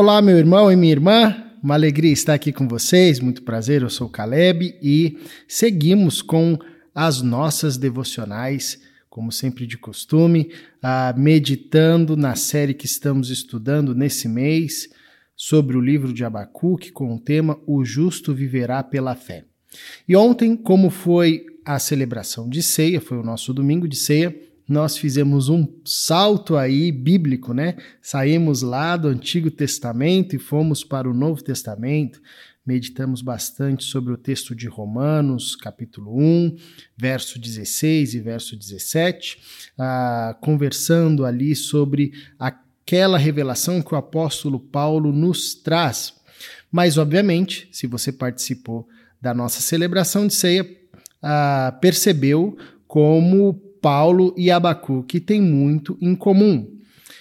Olá, meu irmão e minha irmã. Uma alegria estar aqui com vocês. Muito prazer. Eu sou o Caleb e seguimos com as nossas devocionais, como sempre de costume, uh, meditando na série que estamos estudando nesse mês sobre o livro de Abacuque com o tema O Justo Viverá pela Fé. E ontem, como foi a celebração de ceia, foi o nosso domingo de ceia, nós fizemos um salto aí bíblico, né? Saímos lá do Antigo Testamento e fomos para o Novo Testamento. Meditamos bastante sobre o texto de Romanos, capítulo 1, verso 16 e verso 17, ah, conversando ali sobre aquela revelação que o apóstolo Paulo nos traz. Mas, obviamente, se você participou da nossa celebração de ceia, ah, percebeu como Paulo e Abacuque têm muito em comum.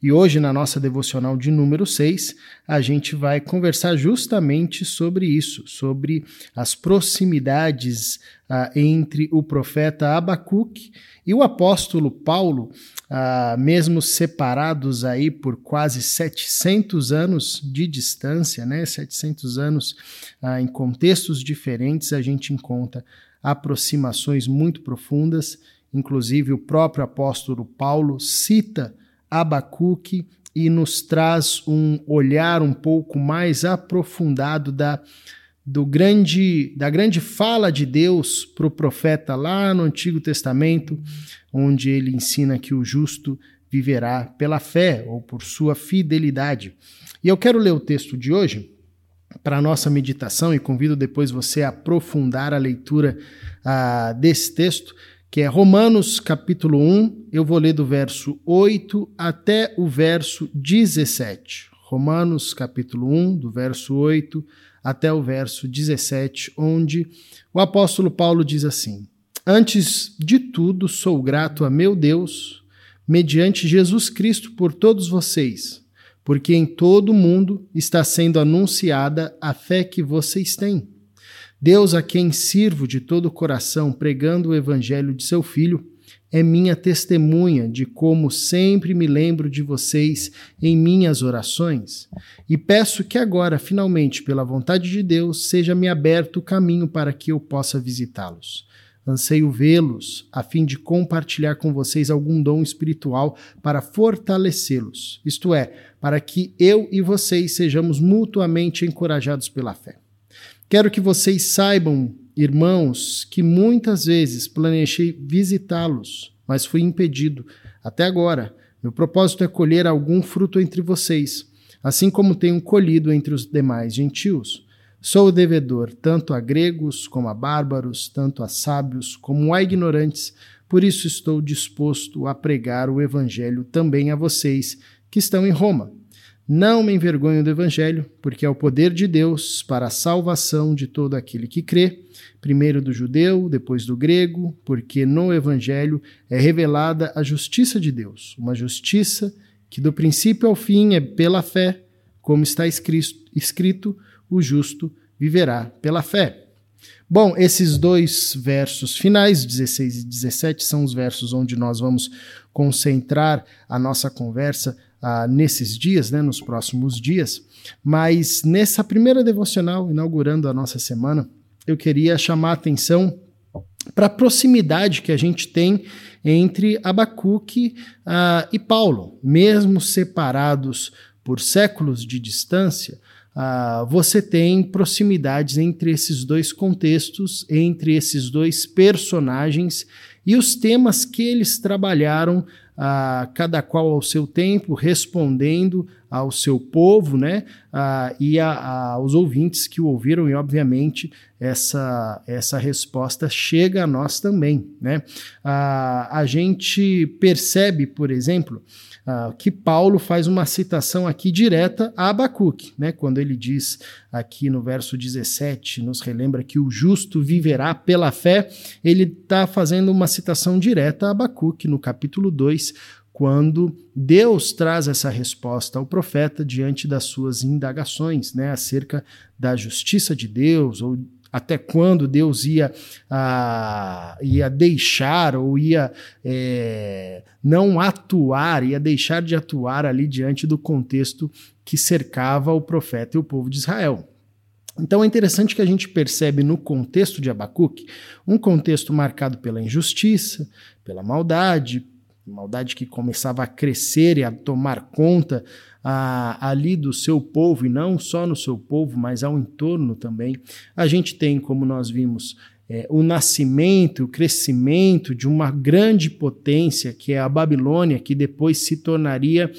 E hoje, na nossa devocional de número 6, a gente vai conversar justamente sobre isso, sobre as proximidades ah, entre o profeta Abacuque e o apóstolo Paulo, ah, mesmo separados aí por quase 700 anos de distância, né? 700 anos ah, em contextos diferentes, a gente encontra aproximações muito profundas Inclusive, o próprio apóstolo Paulo cita Abacuque e nos traz um olhar um pouco mais aprofundado da, do grande, da grande fala de Deus para o profeta lá no Antigo Testamento, onde ele ensina que o justo viverá pela fé ou por sua fidelidade. E eu quero ler o texto de hoje para a nossa meditação e convido depois você a aprofundar a leitura uh, desse texto que é Romanos capítulo 1, eu vou ler do verso 8 até o verso 17. Romanos capítulo 1, do verso 8 até o verso 17, onde o apóstolo Paulo diz assim: Antes de tudo, sou grato a meu Deus, mediante Jesus Cristo, por todos vocês, porque em todo o mundo está sendo anunciada a fé que vocês têm. Deus, a quem sirvo de todo o coração, pregando o evangelho de seu Filho, é minha testemunha de como sempre me lembro de vocês em minhas orações, e peço que agora, finalmente, pela vontade de Deus, seja-me aberto o caminho para que eu possa visitá-los. Anseio vê-los, a fim de compartilhar com vocês algum dom espiritual para fortalecê-los, isto é, para que eu e vocês sejamos mutuamente encorajados pela fé. Quero que vocês saibam, irmãos, que muitas vezes planejei visitá-los, mas fui impedido. Até agora, meu propósito é colher algum fruto entre vocês, assim como tenho colhido entre os demais gentios. Sou devedor tanto a gregos como a bárbaros, tanto a sábios como a ignorantes, por isso estou disposto a pregar o evangelho também a vocês que estão em Roma. Não me envergonho do Evangelho, porque é o poder de Deus para a salvação de todo aquele que crê, primeiro do judeu, depois do grego, porque no Evangelho é revelada a justiça de Deus, uma justiça que do princípio ao fim é pela fé, como está escrito: o justo viverá pela fé. Bom, esses dois versos finais, 16 e 17, são os versos onde nós vamos concentrar a nossa conversa ah, nesses dias, né, nos próximos dias. Mas nessa primeira devocional, inaugurando a nossa semana, eu queria chamar a atenção para a proximidade que a gente tem entre Abacuque ah, e Paulo. Mesmo separados por séculos de distância, ah, você tem proximidades entre esses dois contextos, entre esses dois personagens e os temas que eles trabalharam ah, cada qual ao seu tempo, respondendo ao seu povo, né? E a, a, aos ouvintes que o ouviram, e obviamente essa, essa resposta chega a nós também, né? A gente percebe, por exemplo, que Paulo faz uma citação aqui direta a Abacuque, né? Quando ele diz aqui no verso 17, nos relembra que o justo viverá pela fé, ele está fazendo uma citação direta a Abacuque no capítulo 2, quando Deus traz essa resposta ao profeta diante das suas indagações, né, acerca da justiça de Deus ou até quando Deus ia, ah, ia deixar ou ia é, não atuar, ia deixar de atuar ali diante do contexto que cercava o profeta e o povo de Israel. Então é interessante que a gente percebe no contexto de Abacuque um contexto marcado pela injustiça, pela maldade, maldade que começava a crescer e a tomar conta a, ali do seu povo, e não só no seu povo, mas ao entorno também. A gente tem, como nós vimos, é, o nascimento, o crescimento de uma grande potência, que é a Babilônia, que depois se tornaria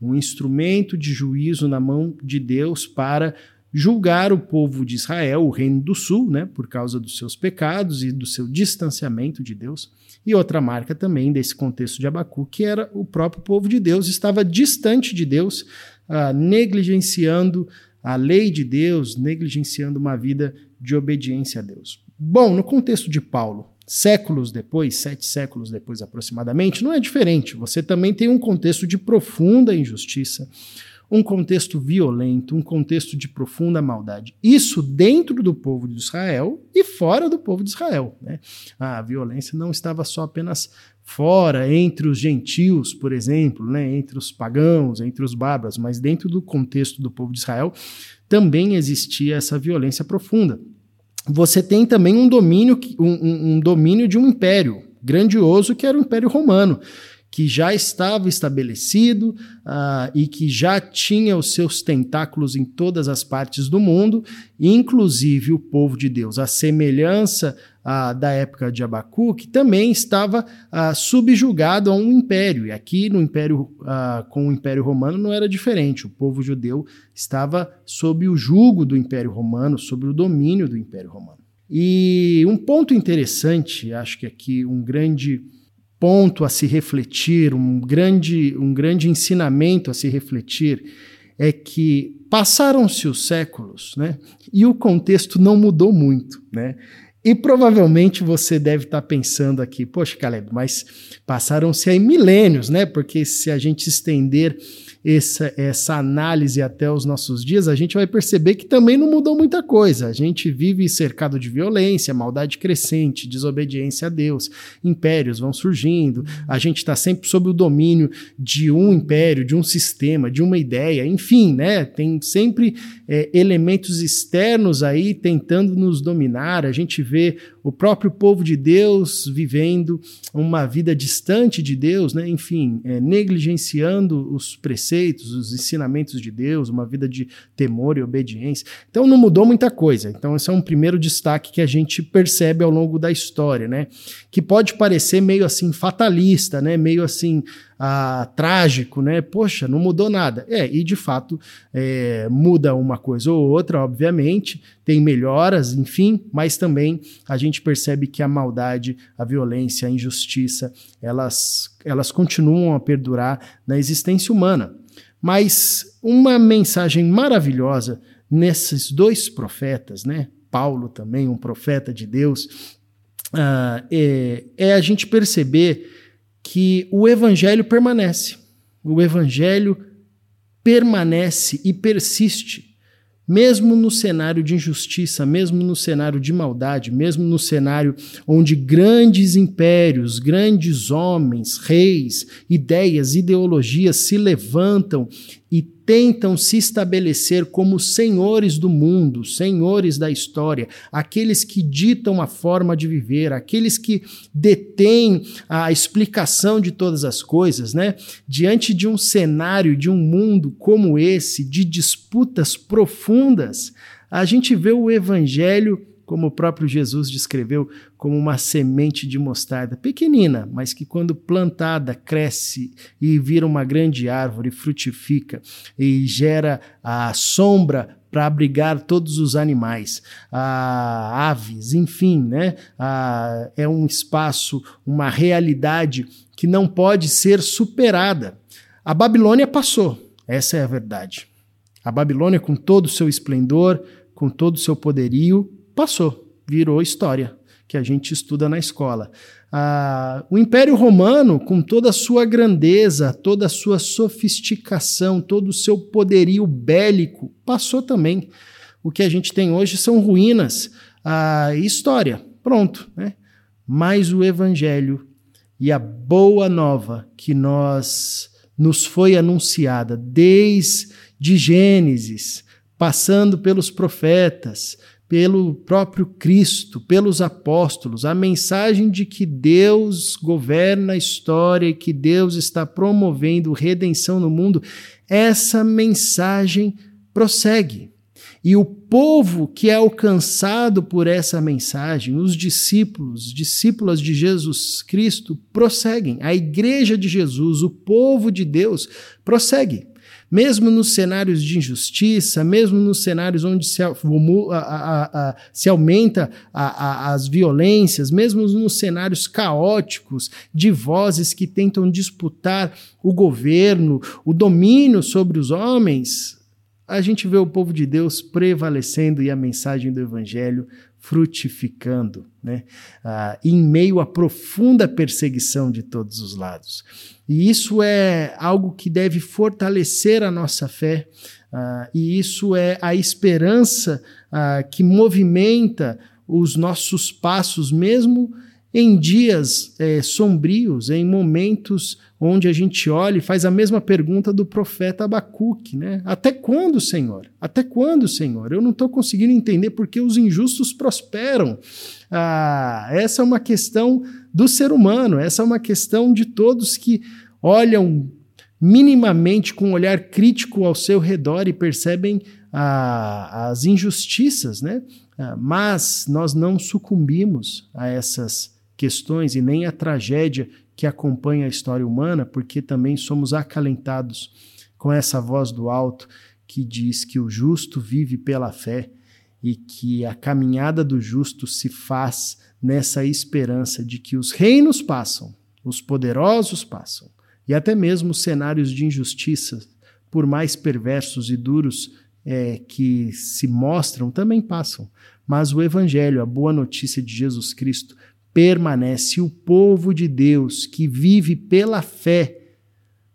um instrumento de juízo na mão de Deus para julgar o povo de Israel, o reino do sul, né, por causa dos seus pecados e do seu distanciamento de Deus. E outra marca também desse contexto de Abacu, que era o próprio povo de Deus, estava distante de Deus, ah, negligenciando a lei de Deus, negligenciando uma vida de obediência a Deus. Bom, no contexto de Paulo, séculos depois, sete séculos depois aproximadamente, não é diferente. Você também tem um contexto de profunda injustiça, um contexto violento, um contexto de profunda maldade. Isso dentro do povo de Israel e fora do povo de Israel. Né? A violência não estava só apenas fora, entre os gentios, por exemplo, né? entre os pagãos, entre os bárbaros, mas dentro do contexto do povo de Israel também existia essa violência profunda. Você tem também um domínio, um, um domínio de um império grandioso que era o Império Romano que já estava estabelecido uh, e que já tinha os seus tentáculos em todas as partes do mundo, inclusive o povo de Deus. A semelhança uh, da época de Abacuque também estava uh, subjugado a um império. E aqui no império, com o Império Romano não era diferente. O povo judeu estava sob o jugo do Império Romano, sob o domínio do Império Romano. E um ponto interessante, acho que aqui um grande ponto a se refletir, um grande, um grande ensinamento a se refletir, é que passaram-se os séculos, né? E o contexto não mudou muito, né? E provavelmente você deve estar pensando aqui, poxa, Caleb, mas passaram-se aí milênios, né? Porque se a gente estender essa, essa análise até os nossos dias, a gente vai perceber que também não mudou muita coisa. A gente vive cercado de violência, maldade crescente, desobediência a Deus, impérios vão surgindo, a gente está sempre sob o domínio de um império, de um sistema, de uma ideia, enfim, né? Tem sempre é, elementos externos aí tentando nos dominar. A gente vê vê o próprio povo de Deus vivendo uma vida distante de Deus, né? enfim, é, negligenciando os preceitos os ensinamentos de Deus, uma vida de temor e obediência. Então não mudou muita coisa. Então esse é um primeiro destaque que a gente percebe ao longo da história, né? Que pode parecer meio assim fatalista, né? Meio assim ah, trágico, né? Poxa, não mudou nada. É, e de fato é, muda uma coisa ou outra, obviamente, tem melhoras, enfim, mas também a gente percebe que a maldade, a violência, a injustiça, elas, elas continuam a perdurar na existência humana. Mas uma mensagem maravilhosa nesses dois profetas, né? Paulo também, um profeta de Deus, uh, é, é a gente perceber que o evangelho permanece. O evangelho permanece e persiste, mesmo no cenário de injustiça, mesmo no cenário de maldade, mesmo no cenário onde grandes impérios, grandes homens, reis, ideias, ideologias se levantam e tentam se estabelecer como senhores do mundo, senhores da história, aqueles que ditam a forma de viver, aqueles que detêm a explicação de todas as coisas, né? Diante de um cenário, de um mundo como esse, de disputas profundas, a gente vê o evangelho como o próprio Jesus descreveu, como uma semente de mostarda, pequenina, mas que quando plantada cresce e vira uma grande árvore, frutifica e gera a sombra para abrigar todos os animais, a aves, enfim, né? é um espaço, uma realidade que não pode ser superada. A Babilônia passou, essa é a verdade. A Babilônia, com todo o seu esplendor, com todo o seu poderio, passou, virou história que a gente estuda na escola. Ah, o Império Romano, com toda a sua grandeza, toda a sua sofisticação, todo o seu poderio bélico, passou também. O que a gente tem hoje são ruínas a história. Pronto, né? Mas o evangelho e a boa nova que nós nos foi anunciada desde Gênesis, passando pelos profetas, pelo próprio Cristo, pelos apóstolos, a mensagem de que Deus governa a história e que Deus está promovendo redenção no mundo, essa mensagem prossegue. E o povo que é alcançado por essa mensagem, os discípulos, discípulas de Jesus Cristo, prosseguem. A igreja de Jesus, o povo de Deus, prossegue. Mesmo nos cenários de injustiça, mesmo nos cenários onde se, a, a, a, se aumenta as violências, mesmo nos cenários caóticos de vozes que tentam disputar o governo, o domínio sobre os homens, a gente vê o povo de Deus prevalecendo e a mensagem do Evangelho frutificando, né? Ah, em meio à profunda perseguição de todos os lados. E isso é algo que deve fortalecer a nossa fé, ah, e isso é a esperança ah, que movimenta os nossos passos, mesmo em dias é, sombrios, em momentos onde a gente olha e faz a mesma pergunta do profeta Abacuque, né? Até quando, Senhor? Até quando, Senhor? Eu não estou conseguindo entender porque os injustos prosperam. Ah, essa é uma questão do ser humano, essa é uma questão de todos que olham minimamente com um olhar crítico ao seu redor e percebem ah, as injustiças, né? Ah, mas nós não sucumbimos a essas questões e nem a tragédia que acompanha a história humana, porque também somos acalentados com essa voz do alto que diz que o justo vive pela fé e que a caminhada do justo se faz nessa esperança de que os reinos passam, os poderosos passam, e até mesmo os cenários de injustiça, por mais perversos e duros é, que se mostram, também passam. Mas o Evangelho, a boa notícia de Jesus Cristo, permanece. O povo de Deus que vive pela fé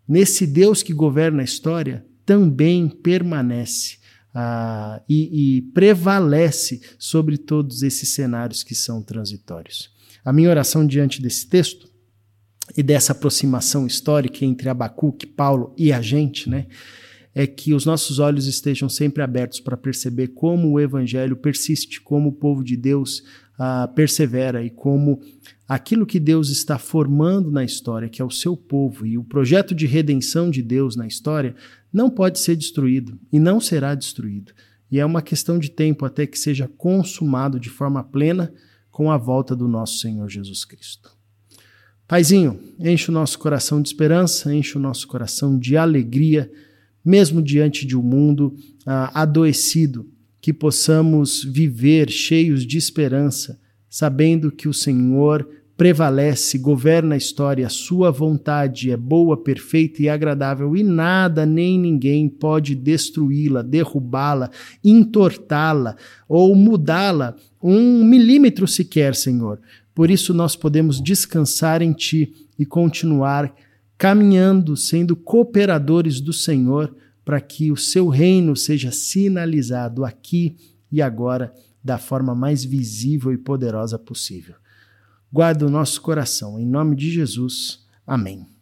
nesse Deus que governa a história também permanece ah, e, e prevalece sobre todos esses cenários que são transitórios. A minha oração diante desse texto e dessa aproximação histórica entre Abacuque, Paulo e a gente, né, é que os nossos olhos estejam sempre abertos para perceber como o Evangelho persiste, como o povo de Deus persevera e como aquilo que Deus está formando na história, que é o seu povo, e o projeto de redenção de Deus na história, não pode ser destruído e não será destruído. E é uma questão de tempo até que seja consumado de forma plena com a volta do nosso Senhor Jesus Cristo. Paizinho, enche o nosso coração de esperança, enche o nosso coração de alegria, mesmo diante de um mundo ah, adoecido que possamos viver cheios de esperança, sabendo que o Senhor prevalece, governa a história, a sua vontade é boa, perfeita e agradável, e nada nem ninguém pode destruí-la, derrubá-la, entortá-la ou mudá-la um milímetro sequer, Senhor. Por isso nós podemos descansar em Ti e continuar caminhando, sendo cooperadores do Senhor para que o seu reino seja sinalizado aqui e agora da forma mais visível e poderosa possível. Guarda o nosso coração. Em nome de Jesus. Amém.